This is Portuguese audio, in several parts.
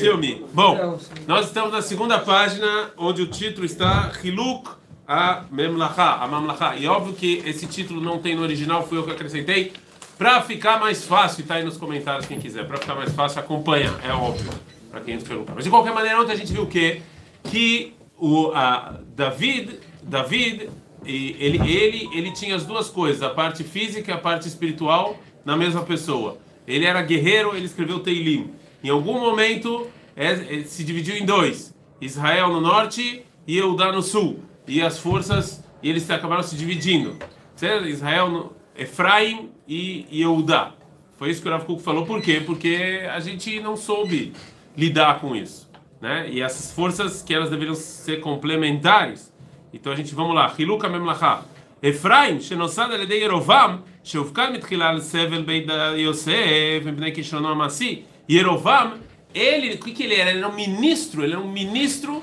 filme. Bom, nós estamos na segunda página, onde o título está Hiluk a Memlacha, a Mamlacha. E óbvio que esse título não tem no original, fui eu que acrescentei. Para ficar mais fácil, está aí nos comentários quem quiser. Para ficar mais fácil, acompanha, é óbvio, para quem nos perguntar. Mas de qualquer maneira, ontem a gente viu o quê? Que o a David, David, ele, ele, ele tinha as duas coisas, a parte física e a parte espiritual na mesma pessoa. Ele era guerreiro, ele escreveu Teilim. Em algum momento é, é, se dividiu em dois: Israel no norte e Eudá no sul. E as forças, e eles acabaram se dividindo. Certo? Israel no, Efraim e Yehudá. Foi isso que o Rav Kuk falou. Por quê? Porque a gente não soube lidar com isso. Né? E essas forças que elas deveriam ser complementares. Então a gente, vamos lá. Hiluka Memlacha. Efraim, שנוסד על ידי ירובעם, שהופקד מתחילה על סבל בית יוסף מפני כישרונו המעשי. Yerovam, ele, o que, que ele era? Ele era um ministro, ele era um ministro,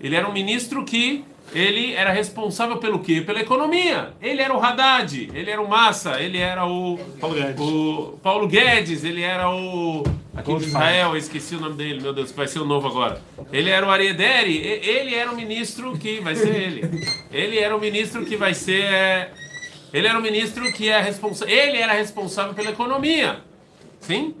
ele era um ministro que ele era responsável pelo quê? Pela economia. Ele era o Haddad, ele era o Massa, ele era o Paulo Guedes, o Paulo Guedes ele era o aqui de Israel, esqueci o nome dele, meu Deus, vai ser o novo agora. Ele era o Ariederi, ele era o ministro que vai ser ele. Ele era o ministro que vai ser ele era o ministro que é responsável, ele era responsável pela economia. Sim?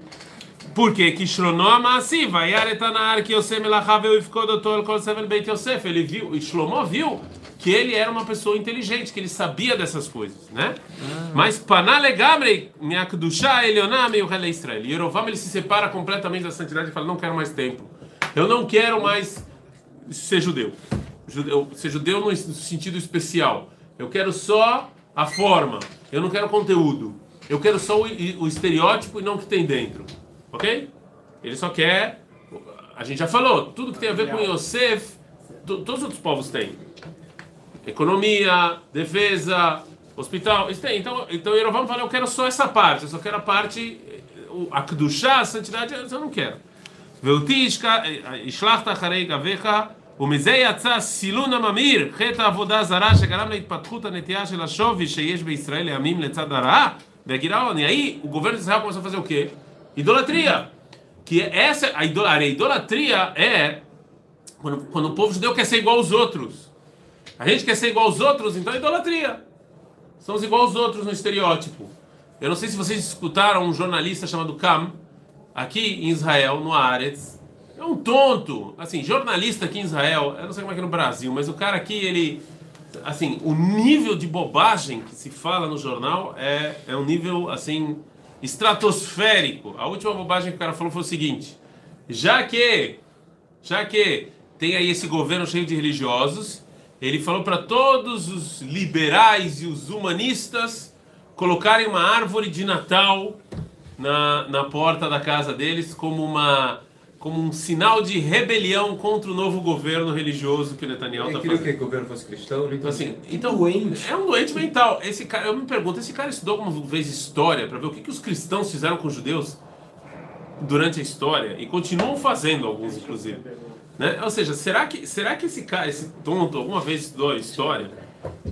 Porque Kishronoma assim, vai aretanar que Yosef Melachavel ficou doutor Kol Seven Beit Yosef. Ele viu, e Shlomo viu que ele era uma pessoa inteligente, que ele sabia dessas coisas, né? Ah. Mas Panale Gamrei, Nyakdusha Elioná meio Rele Israel. Yerovam ele se separa completamente da santidade e fala: Não quero mais templo. Eu não quero mais ser judeu. judeu ser judeu no sentido especial. Eu quero só a forma. Eu não quero conteúdo. Eu quero só o, o estereótipo e não o que tem dentro. Ok? Ele só quer. A gente já falou, tudo que tem a ver com Yosef, todos os outros povos têm. Economia, defesa, hospital, isso tem. Então, então Yerovam fala, eu quero só essa parte, eu só quero a parte, a Kedushá, a santidade, eu não quero. ואותי השלכת אחרי גביך, ומזה יצא סילון הממיר, חטא העבודה הזרה שגרם להתפתחות הנטייה של השווי שיש בישראל לימים לצד הרעה והגירעון. E aí o governo de Israel começou a fazer o quê? Idolatria. Que essa a idolatria, a idolatria é quando, quando o povo judeu quer ser igual aos outros. A gente quer ser igual aos outros, então é idolatria. Somos igual aos outros no estereótipo. Eu não sei se vocês escutaram um jornalista chamado Kam, aqui em Israel, no Aretz. É um tonto. Assim, jornalista aqui em Israel, eu não sei como é que é no Brasil, mas o cara aqui, ele. Assim, o nível de bobagem que se fala no jornal é, é um nível, assim, estratosférico. A última bobagem que o cara falou foi o seguinte: já que, já que tem aí esse governo cheio de religiosos, ele falou para todos os liberais e os humanistas colocarem uma árvore de Natal na, na porta da casa deles como uma como um sinal de rebelião contra o novo governo religioso que o Netanyahu está fazendo. que o governo fosse cristão? Então, assim, então, doente. é um doente mental. Esse cara, eu me pergunto, esse cara estudou alguma vez história para ver o que, que os cristãos fizeram com os judeus durante a história e continuam fazendo alguns, inclusive. Né? Ou seja, será que, será que esse cara, esse tonto, alguma vez estudou história?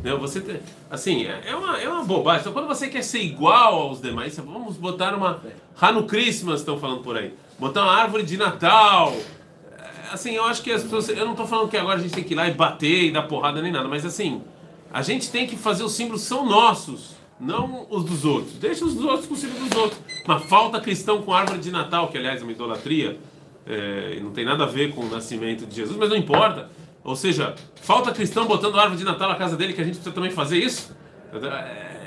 Né? Você te, assim, é, é uma, é uma bobagem. Então, quando você quer ser igual aos demais, vamos botar uma. Hanu Christmas, estão falando por aí botar uma árvore de Natal. É, assim, eu acho que as pessoas. Eu não estou falando que agora a gente tem que ir lá e bater e dar porrada nem nada, mas assim, a gente tem que fazer os símbolos são nossos, não os dos outros. Deixa os dos outros com os símbolos dos outros. Uma falta cristão com árvore de Natal, que aliás é uma idolatria, é, não tem nada a ver com o nascimento de Jesus, mas não importa. Ou seja, falta cristão botando árvore de Natal na casa dele, que a gente precisa também fazer isso.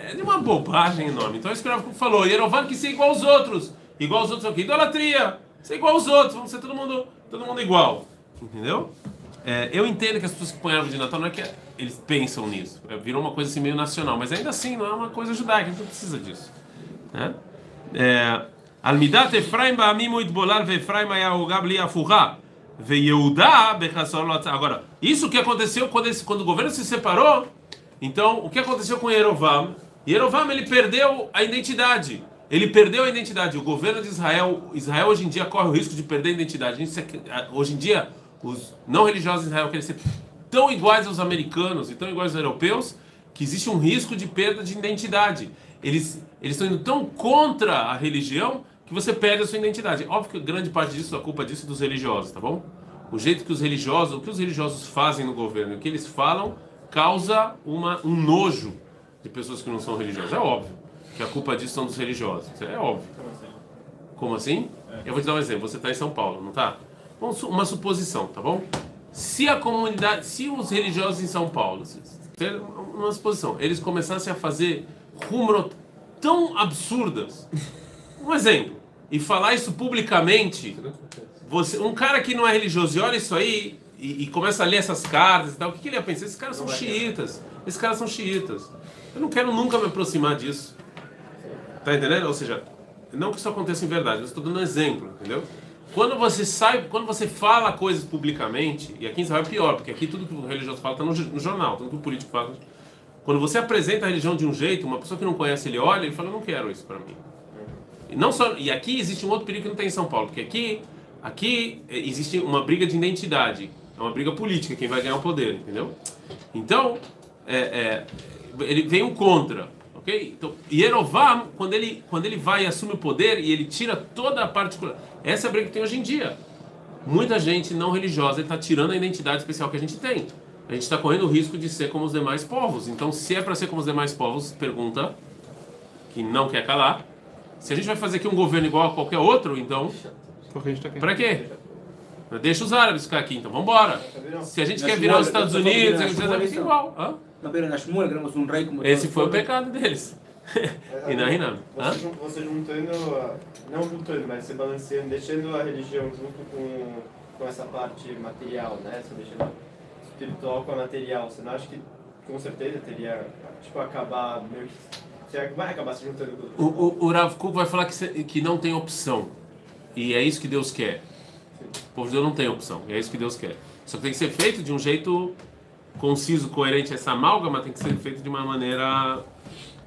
É de uma bobagem enorme. Então, isso que o falou: Yerovan que ser igual aos outros. Igual aos outros, é o quê? Idolatria ser igual aos outros, vamos ser todo mundo, todo mundo igual. Entendeu? É, eu entendo que as pessoas que põem árvore de Natal não é que eles pensam nisso. É, virou uma coisa assim meio nacional, mas ainda assim não é uma coisa judaica, a gente não precisa disso. Né? É, Almidat Efraim ba'amim itbolal ve'Efraim ayahuga bli afurá Agora, isso que aconteceu quando, esse, quando o governo se separou, então o que aconteceu com Yerovam? Yerovam ele perdeu a identidade. Ele perdeu a identidade. O governo de Israel, Israel hoje em dia corre o risco de perder a identidade. hoje em dia, os não religiosos de Israel querem ser tão iguais aos americanos e tão iguais aos europeus que existe um risco de perda de identidade. Eles, eles estão indo tão contra a religião que você perde a sua identidade. Óbvio que grande parte disso, a culpa disso é dos religiosos, tá bom? O jeito que os religiosos, o que os religiosos fazem no governo, o que eles falam, causa uma, um nojo de pessoas que não são religiosas. É óbvio que a culpa disso são dos religiosos. É óbvio. Como assim? Eu vou te dar um exemplo. Você está em São Paulo, não está? Uma suposição, tá bom? Se a comunidade, se os religiosos em São Paulo, uma suposição, eles começassem a fazer rumor tão absurdas, um exemplo, e falar isso publicamente, você, um cara que não é religioso e olha isso aí e, e começa a ler essas cartas e tal, o que, que ele ia pensar? Esses caras são xiitas. Esses caras são xiitas. Eu não quero nunca me aproximar disso. Tá entendendo? Ou seja, não que isso aconteça em verdade, mas estou dando um exemplo, entendeu? Quando você sai, quando você fala coisas publicamente, e aqui em Israel é pior, porque aqui tudo que o religioso fala está no, no, jornal, tudo que o político fala. Quando você apresenta a religião de um jeito, uma pessoa que não conhece ele olha e fala, eu não quero isso para mim. E não só, e aqui existe um outro perigo que não tem em São Paulo, porque aqui, aqui existe uma briga de identidade, é uma briga política, quem vai ganhar o poder, entendeu? Então, é, é, ele contra. Ok? Então, Yerovam, quando ele, quando ele vai e assume o poder e ele tira toda a particular. Essa é a briga que tem hoje em dia. Muita gente não religiosa está tirando a identidade especial que a gente tem. A gente está correndo o risco de ser como os demais povos. Então, se é para ser como os demais povos, pergunta que não quer calar. Se a gente vai fazer aqui um governo igual a qualquer outro, então. Para quê? Deixa os árabes ficar aqui, então vamos embora. Se a gente quer virar os Estados Unidos, a gente vai ficar igual. Hã? Esse foi o pecado deles. e não, não. Você, você juntando, não juntando, mas você balanceando, deixando a religião junto com, com essa parte material, né? Você deixando espiritual com a material. Você não acha que com certeza teria, tipo, acabar meio que. Vai acabar se juntando com o, o, o Rav Kuk vai falar que, que não tem opção. E é isso que Deus quer. O povo de Deus não tem opção. E é isso que Deus quer. Só que tem que ser feito de um jeito conciso, coerente essa amálgama, tem que ser feito de uma maneira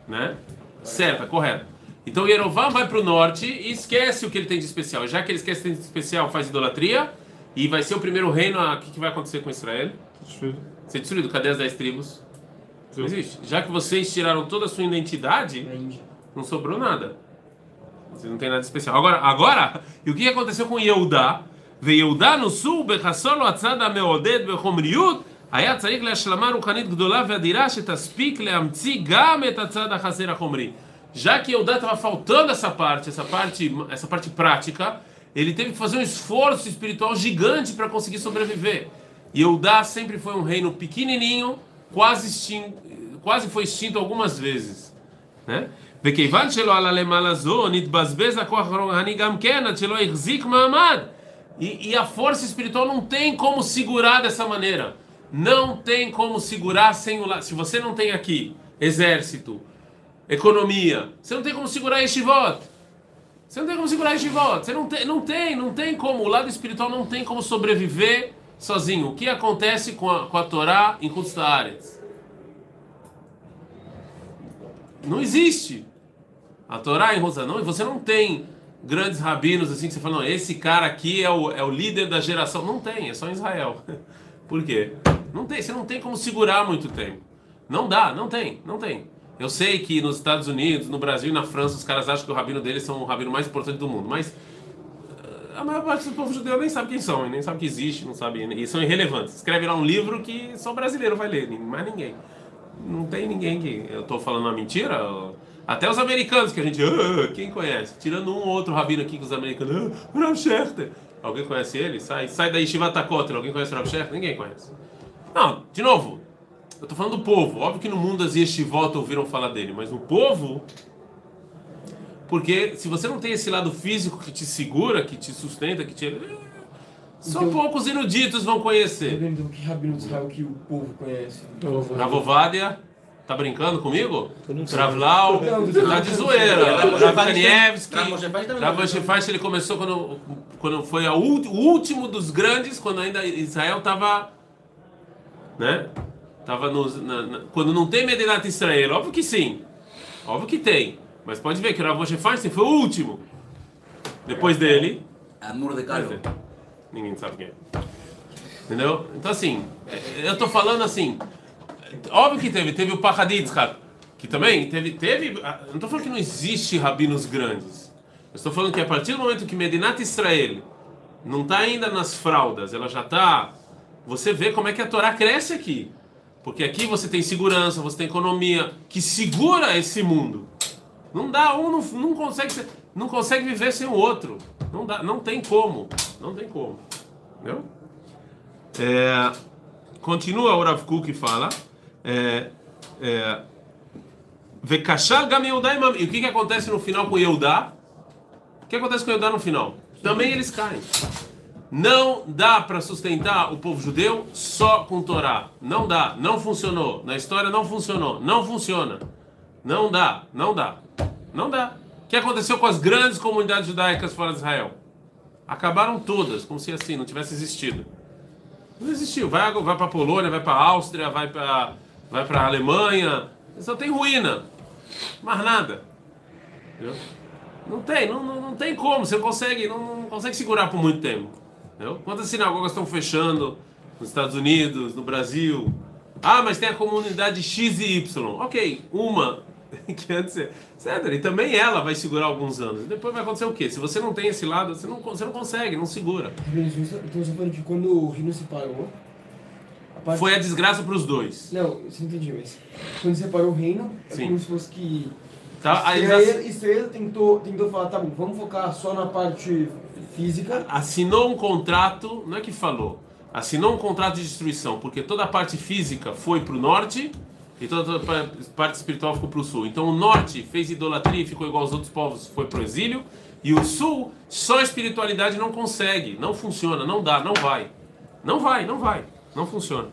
né, certa, correta. Então Yerovam vai para o norte e esquece o que ele tem de especial. Já que ele esquece o que tem de especial, faz idolatria e vai ser o primeiro reino. O que, que vai acontecer com Israel? Destruído. Ser destruído. Cadê as 10 tribos? Não existe. Já que vocês tiraram toda a sua identidade, é não sobrou nada. Vocês não tem nada de especial. Agora, agora e o que aconteceu com Yehudá? Yehudá no sul, Bechassol, Atzada, Meodet, Bechomriut, היה צריך להשלמה רוחנית גדולה ואדירה שתספיק להמציא גם את הצד החסר החומרי. Já que Eudá estava faltando essa parte, essa parte, essa parte prática, ele teve que fazer um esforço espiritual gigante para conseguir sobreviver. E Eudá sempre foi um reino pequenininho, quase extinto, quase foi extinto algumas vezes, né? וכיוון שלא עלה למעלה זו, נתבזבז הכוח הרוחני גם כן, עד שלא החזיק מעמד. E, e a força espiritual não tem como segurar dessa maneira. Não tem como segurar sem o lado. Se você não tem aqui exército, economia, você não tem como segurar este voto. Você não tem como segurar este voto. Você não tem, não tem, não tem como. O lado espiritual não tem como sobreviver sozinho. O que acontece com a, com a Torá em Kustaretz? Não existe. A Torá em Rosanão, e você não tem grandes rabinos assim que você fala, não, esse cara aqui é o, é o líder da geração. Não tem, é só em Israel. Por quê? Não tem, você não tem como segurar muito tempo. Não dá, não tem, não tem. Eu sei que nos Estados Unidos, no Brasil e na França, os caras acham que o rabino deles são o rabino mais importante do mundo, mas eh, a maior parte do povo judeu nem sabe quem são, nem sabe que existe, não sabe, e são irrelevantes. Escreve lá um livro que só brasileiro vai ler, mais ninguém. Não tem ninguém que. Eu estou falando uma mentira? Até os americanos que a gente. Ah, quem conhece? Tirando um ou outro rabino aqui que os americanos. Ah, Rav. Alguém conhece ele? Sai, sai daí Shiva Takotra. Alguém conhece o Rav Scherter? Ninguém conhece. Não, de novo. Eu estou falando do povo. Óbvio que no mundo as yeshivot ouviram falar dele, mas no povo. Porque se você não tem esse lado físico que te segura, que te sustenta, que te. Só então, poucos eruditos vão conhecer. Então, que rabino de Israel que o povo conhece? Ravovadia. Tá brincando comigo? Travlau, tá de zoeira. Ravkanievski, Ravkanievski, ele começou quando, quando foi a, o último dos grandes, quando ainda Israel estava, né? Tava no, na, na, quando não tem Medinat Israel, óbvio que sim, óbvio que tem, mas pode ver que o Rav Moshe Feinstein foi o último. Depois dele, Amor de Cairo. Ninguém sabe quem é. Entendeu? Então assim, é, eu tô falando assim, Óbvio que teve, teve o Pachaditzchak, que também teve, teve. Não estou falando que não existe rabinos grandes. Eu estou falando que a partir do momento que Medinat Israel não está ainda nas fraldas, ela já está. Você vê como é que a Torá cresce aqui. Porque aqui você tem segurança, você tem economia que segura esse mundo. Não dá, um não, não consegue não consegue viver sem o outro. Não dá, não tem como, não tem como, entendeu? É, continua o Rav Kuk fala, é, é, E o que, que acontece no final com Yehudá? O que acontece com Yehudá no final? Também eles caem. Não dá para sustentar o povo judeu só com Torá. Não dá, não funcionou. Na história não funcionou, não funciona. Não dá, não dá. Não dá. O que aconteceu com as grandes comunidades judaicas fora de Israel? Acabaram todas, como se assim não tivesse existido. Não existiu. Vai, vai para a Polônia, vai para a Áustria, vai para vai a Alemanha. Só tem ruína. Mais nada. Entendeu? Não tem, não, não, não tem como. Você consegue, não, não consegue segurar por muito tempo. Entendeu? Quantas sinagogas estão fechando nos Estados Unidos, no Brasil? Ah, mas tem a comunidade X e Y. Ok, uma que antes, certo? E também ela vai segurar alguns anos. Depois vai acontecer o quê? Se você não tem esse lado, você não, você não consegue, não segura. Então você falando que quando o Rino se parou. A parte... Foi a desgraça para os dois. Não, você entendi, mas. Quando separou o reino, é Sim. como se fosse que. Tá, Israel, Israel tentou, tentou falar, tá bom, vamos focar só na parte física. Assinou um contrato, não é que falou, assinou um contrato de destruição, porque toda a parte física foi para o norte e toda a parte espiritual ficou para o sul. Então o norte fez idolatria e ficou igual aos outros povos, foi para o exílio. E o sul, só a espiritualidade não consegue, não funciona, não dá, não vai. Não vai, não vai, não funciona.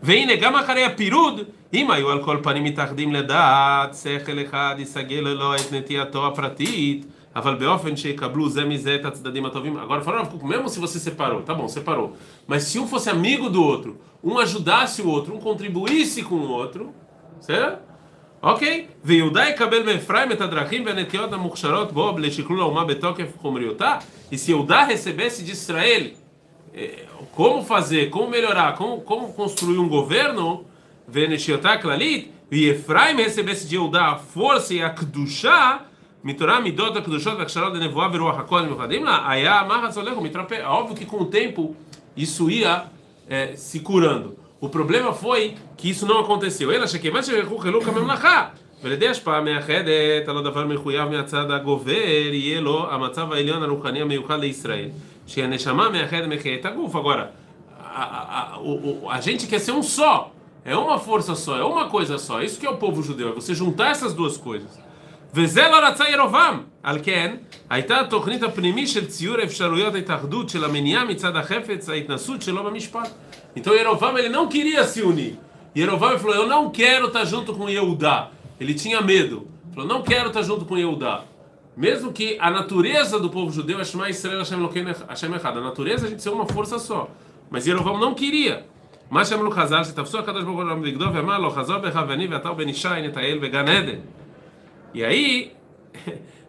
Vem negar macareia pirud, אם היו על כל פנים מתאחדים לדעת, שכל אחד יסגל לו את נטייתו הפרטית, אבל באופן שיקבלו זה מזה את הצדדים הטובים. Agora falando, mesmo se você separou, tá bom, separou. Mas se um fosse amigo do outro, um ajudasse o outro, um contribuísse com o outro, certo? אוקיי? ויהודה יקבל מאפרים את הדרכים והנטיות המוכשרות בו לשקלול האומה בתוקף חומריותה, e se Yehudá recebesse de Israel como fazer, como melhorar, como, como construir um governo, ונשיותה הכללית, ואפרים recebesse de Yehudá a força e a קדושה, מתורה מידות הקדושות והכשרות לנבואה ורוח הקודש מיוחדים לה, היה המחץ הולך ומתרפא. Óbvio que com o tempo isso ia é, se curando. O problema foi que isso não aconteceu. אלא שכיוון שרכו חילוק הממלכה, ועל ידי השפעה מאחדת על הדבר מחויב מהצד הגובר, יהיה לו המצב העליון הרוחני המיוחד לישראל, שהנשמה מאחדת מחיית הגוף. Agora, a, a, a, a gente quer ser um só. É uma força só, é uma coisa só. Isso que é o povo judeu, é você juntar essas duas coisas. וזה לא רצה ירובעם. על כן, הייתה התוכנית הפנימי של ציור אפשרויות ההתאחדות של המניעה מצד החפץ, ההתנסות שלו במשפט. Então Yerovam ele não queria se unir. Yerovam falou: Eu não quero estar junto com Yehudá. Ele tinha medo. Falou: Não quero estar junto com Yehudá. Mesmo que a natureza do povo judeu é chamar Israel Hashem Elokeinu Hashem Echad. A natureza é a gente ser uma força só. Mas Yerovam não queria. מה שאמרו חז"ל, שתפסו הקדוש ברוך הוא לעם בגדו ואמר לו, חזור בך ואני ואתה ובן ישי נטייל בגן עדן. E aí,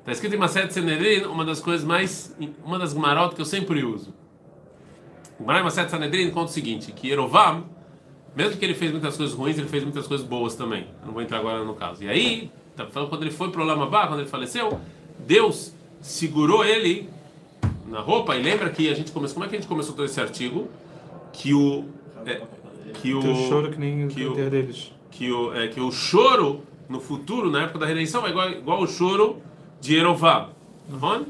está escrito em Maset Sanedrin, uma das coisas mais, uma das gmarot que eu sempre uso. O Gmarot Maset Sanedrin conta o seguinte, que Yerovam, mesmo que ele fez muitas coisas ruins, ele fez muitas coisas boas também. Eu não vou entrar agora no caso. E aí, tá falando quando ele foi para o Lamabá, quando ele faleceu, Deus segurou ele na roupa, e lembra que a gente começou, como é que a gente começou todo esse artigo? Que o... é, que o... Teu choro que nem que o deles. que o, é, que o choro no futuro, na época da redenção, é igual, igual o choro de Yerovam. Uhum.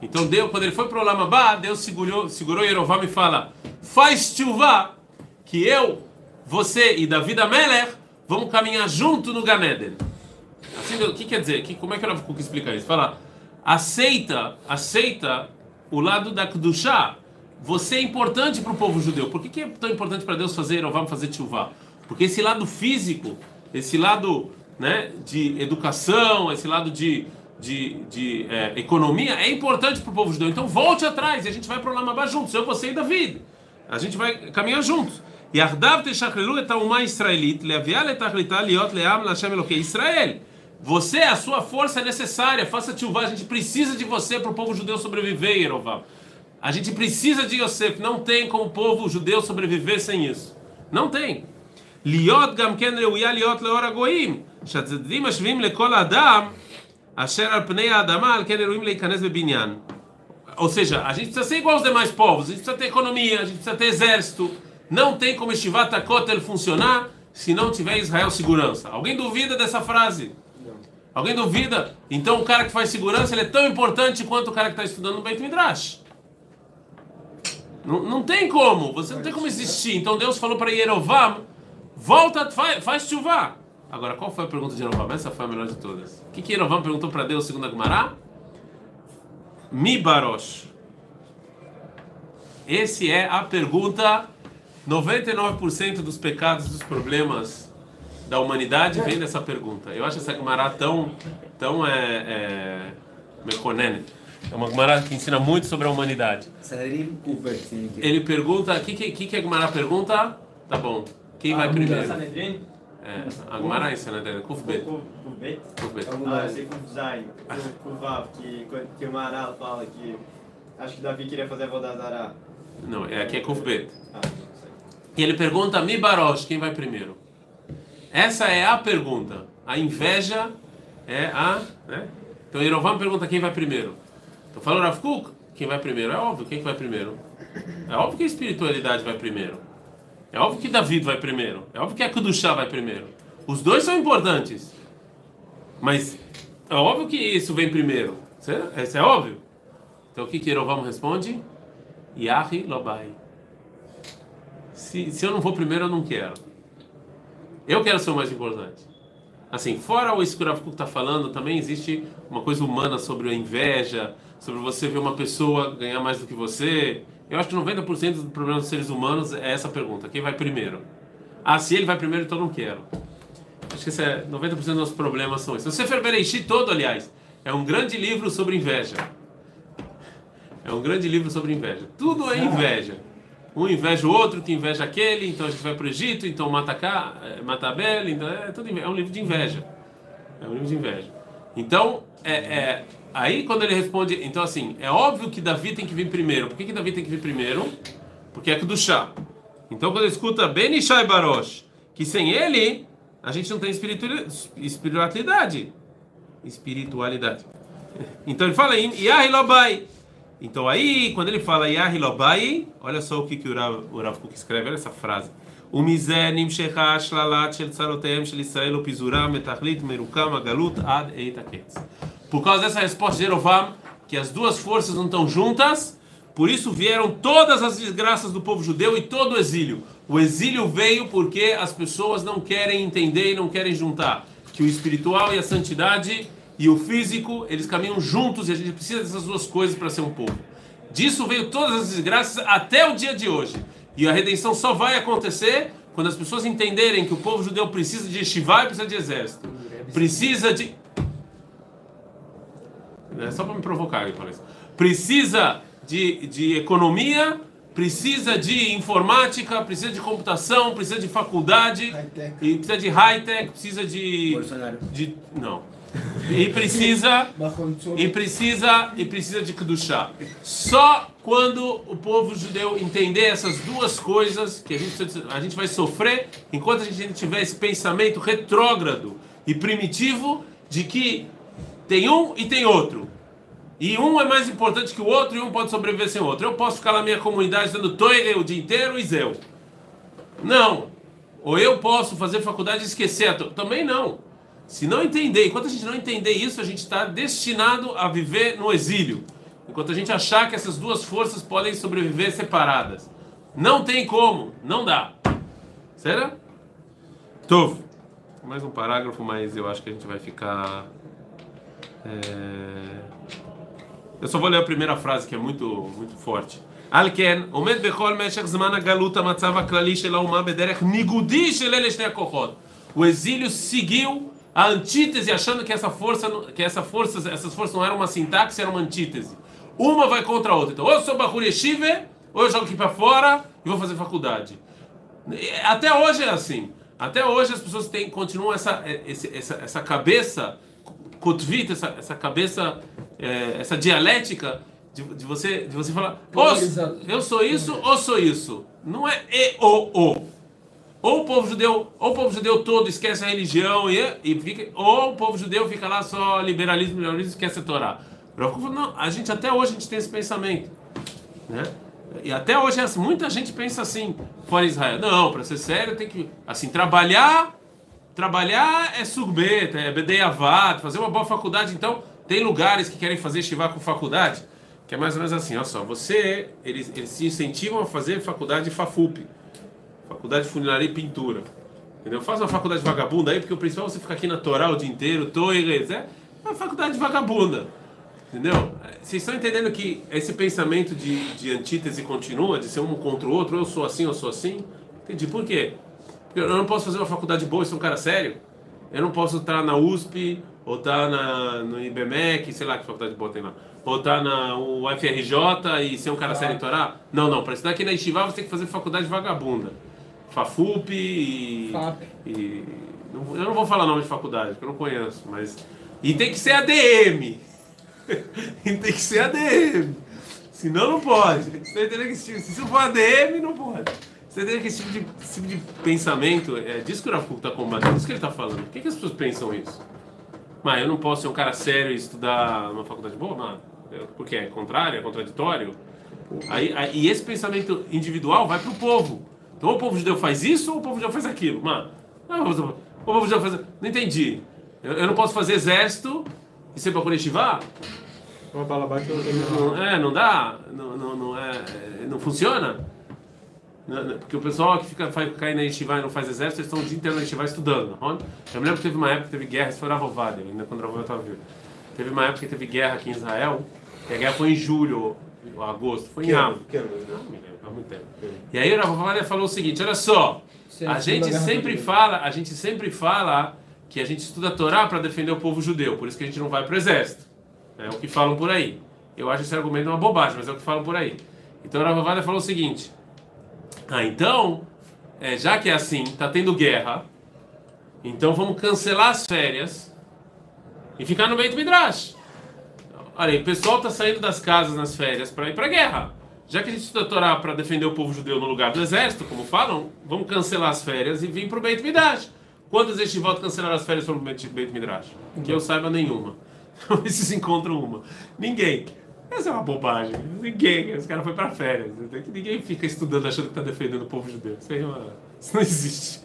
Então, Deus, quando ele foi para o Lamabá, Deus segurou, segurou Yerovam e fala: Faz chuva que eu, você e Davi Amelech vamos caminhar junto no Ganeden. Assim, o que quer dizer? Que, como é que o Rav Kuk explica isso? Fala: aceita, aceita o lado da Kedushá você é importante para o povo judeu. Por que, que é tão importante para Deus fazer vamos fazer Tchuvá? Porque esse lado físico, esse lado né, de educação, esse lado de, de, de é, economia é importante para o povo judeu. Então volte atrás e a gente vai para o Lamabá juntos, eu, você e David. A gente vai caminhar juntos. Yardav techachlelu et uma israelita leavial é tachlita liot le'am l'Hashem Elokei Israel. Você, a sua força é necessária, faça tilvá, a gente precisa de você para o povo judeu sobreviver, Yerovam. A gente precisa de Yosef. Não tem como o povo judeu sobreviver sem isso. Não tem. Liot gam ken reuya liot leor agoim. Shatzedim ashvim lekol adam asher al pnei adama al ken eruim leikanes bebinyan. Ou seja, a gente precisa ser igual aos demais povos. A gente precisa ter economia, a gente precisa ter exército. Não tem como Shivat Takotel funcionar se não tiver Israel segurança. Alguém duvida dessa frase? Alguém duvida? Então o cara que faz segurança ele é tão importante quanto o cara que está estudando no Beit Midrash. Não, não tem como, você não tem como existir. Então Deus falou para Yerovam, volta, faz, faz chuva. Agora, qual foi a pergunta de Yerovam? Essa foi a melhor de todas. O que, que Yerovam perguntou para Deus segundo a Gemara? Mi Barosh. Esse é a pergunta. 99% dos pecados, dos problemas da humanidade vem dessa pergunta. Eu acho essa Gemara tão, tão é, é, é uma Gemara que ensina muito sobre a humanidade. Ele pergunta, o que, que, que a Gemara pergunta? Tá bom, quem vai primeiro? É, a Gemara em Sanedrin, Kufbet. Kufbet? Kufbet. Ah, eu sei Kufzain, Kuvav, que, que o Maral fala que acho que Davi queria fazer a Vodazara. Não, é, aqui é Kufbet. Ah, e ele pergunta, Mi Barosh, quem vai primeiro? Essa é a pergunta. A inveja é a... Né? Então Yerovam pergunta quem vai primeiro. Então falou Rav Kuk, quem vai primeiro? É óbvio, quem que vai primeiro? É óbvio que a espiritualidade vai primeiro. É óbvio que David vai primeiro. É óbvio que a Kudushá vai primeiro. Os dois são importantes. Mas é óbvio que isso vem primeiro. Isso é óbvio. Então o que que Yerovam responde? Yahi Lobai. Se, se eu não vou primeiro, eu não quero. Eu quero ser o mais importante. Assim, fora o isso que o está falando, também existe uma coisa humana sobre a inveja, sobre você ver uma pessoa ganhar mais do que você. Eu acho que 90% do problema dos seres humanos é essa pergunta: quem vai primeiro? Ah, se ele vai primeiro, então não quero. Acho que esse é 90% dos nossos problemas são isso. O Sefer Bereishi todo, aliás, é um grande livro sobre inveja. É um grande livro sobre inveja. Tudo é inveja. Um inveja o outro, que inveja aquele, então a gente vai para o Egito, então mata, cá, eh, mata Abel, então é, tudo, é um livro de inveja. É um livro de inveja. Então, é, é, aí quando ele responde, então assim, é óbvio que Davi tem que vir primeiro. Por que, que Davi tem que vir primeiro? Porque é do chá. Então quando ele escuta Ben Ishai Barosh, que sem ele a gente não tem espiritualidade. Espiritualidade. Então ele fala em Yahilobai. Então aí, quando ele fala Yahilobai, olha só o que, que o Rav Kuk escreve, olha essa frase. ומזה נמשכה השללת של צרותיהם של ישראל ופיזורם מתכלית מרוקם הגלות עד עת הקץ. Por causa dessa resposta de Jerovam, que as duas forças não estão juntas, por isso vieram todas as desgraças do povo judeu e todo o exílio. O exílio veio porque as pessoas não querem entender e não querem juntar que o espiritual e a santidade e o físico, eles caminham juntos e a gente precisa dessas duas coisas para ser um povo. Disso veio todas as desgraças até o dia de hoje. E a redenção só vai acontecer quando as pessoas entenderem que o povo judeu precisa de Shivá e precisa de exército. Precisa de. É só para me provocar, eu falei Precisa de, de economia, precisa de informática, precisa de computação, precisa de faculdade, e precisa de high-tech, precisa de. Bolsonaro. de não. E precisa e precisa e precisa de kedushá. Só quando o povo judeu entender essas duas coisas que a gente, a gente vai sofrer enquanto a gente tiver esse pensamento retrógrado e primitivo de que tem um e tem outro. E um é mais importante que o outro e um pode sobreviver sem o outro. Eu posso ficar na minha comunidade dando toire o dia inteiro e zéu. Não. Ou eu posso fazer faculdade e esquecer. Também não. Se não entender, enquanto a gente não entender isso, a gente está destinado a viver no exílio. Enquanto a gente achar que essas duas forças podem sobreviver separadas. Não tem como, não dá. Será? Tov. Mais um parágrafo, mas eu acho que a gente vai ficar. É... Eu só vou ler a primeira frase que é muito, muito forte. על כן, עומד בכל משך זמן הגלות המצב הכללי של האומה בדרך ניגודי של אלה שני הכוחות. O exílio seguiu a antítese achando que essa força que essa força essas forças não eram uma sintaxe era uma antítese. Uma vai contra a outra. Então ou eu sou Bahur Yeshiva ou eu jogo aqui para fora e vou fazer faculdade. Até hoje é assim. Até hoje as pessoas têm continuam essa essa, essa cabeça kotvit essa, essa cabeça é, essa dialética de, de, você de você falar ou, eu sou isso ou sou isso. Não é e ou ou ou o povo judeu, ou o povo judeu todo esquece a religião e, e fica, ou o povo judeu fica lá só liberalismo, liberalismo, esquece a Torá. Não, a gente até hoje a gente tem esse pensamento, né? E até hoje muita gente pensa assim, fora Israel. Não, para ser sério tem que assim trabalhar, trabalhar é surbeta, é bedeiavad, fazer uma boa faculdade. Então tem lugares que querem fazer shiva com faculdade, que é mais ou menos assim, olha só, você eles, eles se incentivam a fazer faculdade FAFUP faculdade de funilaria e pintura. Entendeu? Faz uma faculdade vagabunda aí, porque o principal é você ficar aqui na Torá o dia inteiro, toires, é uma faculdade vagabunda. Entendeu? Vocês estão entendendo que esse pensamento de, de antítese continua, de ser um contra o outro, eu sou assim, eu sou assim? Entendi. Por quê? Porque eu não posso fazer uma faculdade boa e ser um cara sério. Eu não posso estar na USP, ou estar na, no IBMEC, sei lá que faculdade boa tem lá. Ou estar na UFRJ e ser um cara ah. sério em Torá. Não, não. Para estudar aqui na Estivá você tem que fazer faculdade vagabunda. Fafup e. FAP. E, não, eu não vou falar nome de faculdade, porque eu não conheço, mas. E tem que ser ADM! e tem que ser ADM! Senão não pode. Você entendendo que se, se for ADM, não pode. Você entendendo que esse tipo de, esse tipo de pensamento, é disso que o Rafuco está combatendo, isso que ele está falando. Por que, que as pessoas pensam isso? Mas eu não posso ser um cara sério e estudar numa faculdade boa? Mas, porque é contrário, é contraditório. Aí, aí, e esse pensamento individual vai para o povo. Então ou o povo judeu faz isso ou o povo judeu faz aquilo. Mano, o povo judeu faz. Não entendi. Eu, eu não posso fazer exército e ser para coletivar? Uma bala bate não, É, não dá? Não, não, não, é, não funciona? Porque o pessoal que fica cair na Yeshiva e não faz exército, eles estão o dia inteiro na Yeshiva estudando. Eu me lembro que teve uma época que teve guerra, isso foi Ravovada, ainda quando Ravovada estava vivo. Teve uma época que teve guerra aqui em Israel, e a guerra foi em julho, ou agosto, foi em Av. Não me lembro muito tempo. E aí o Rav falou o seguinte, olha só, a gente sempre fala, a gente sempre fala que a gente estuda a Torá para defender o povo judeu, por isso que a gente não vai para o exército. É o que falam por aí. Eu acho esse argumento uma bobagem, mas é o que falam por aí. Então o Rav falou o seguinte, ah, então, é, já que é assim, está tendo guerra, então vamos cancelar as férias e ficar no Beit Midrash. Olha aí, o pessoal está saindo das casas nas férias para ir para a guerra. Já que a gente a Torá para defender o povo judeu no lugar do exército, como falam, vamos cancelar as férias e vir para o Beit Midrash. Quantas vezes volta cancelar as férias para o Beit Midrash? Que eu saiba nenhuma. Esses encontram uma. Ninguém. Essa é uma bobagem. Ninguém. Esse cara foi para férias. Ninguém fica estudando achando que está defendendo o povo judeu. Isso, é uma... Isso não existe.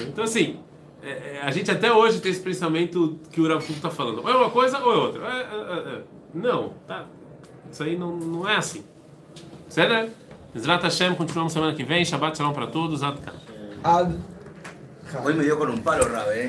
Então, assim, é, é, a gente até hoje tem esse pensamento que o Urafu está falando. Ou é uma coisa ou é outra. É, não, tá. Isso aí não, não é assim. Certo? Zrat Hashem, continuamos semana que vem. Shabbat Shalom para todos. Ad Hoy me dio con un palo, Rabe, ¿eh?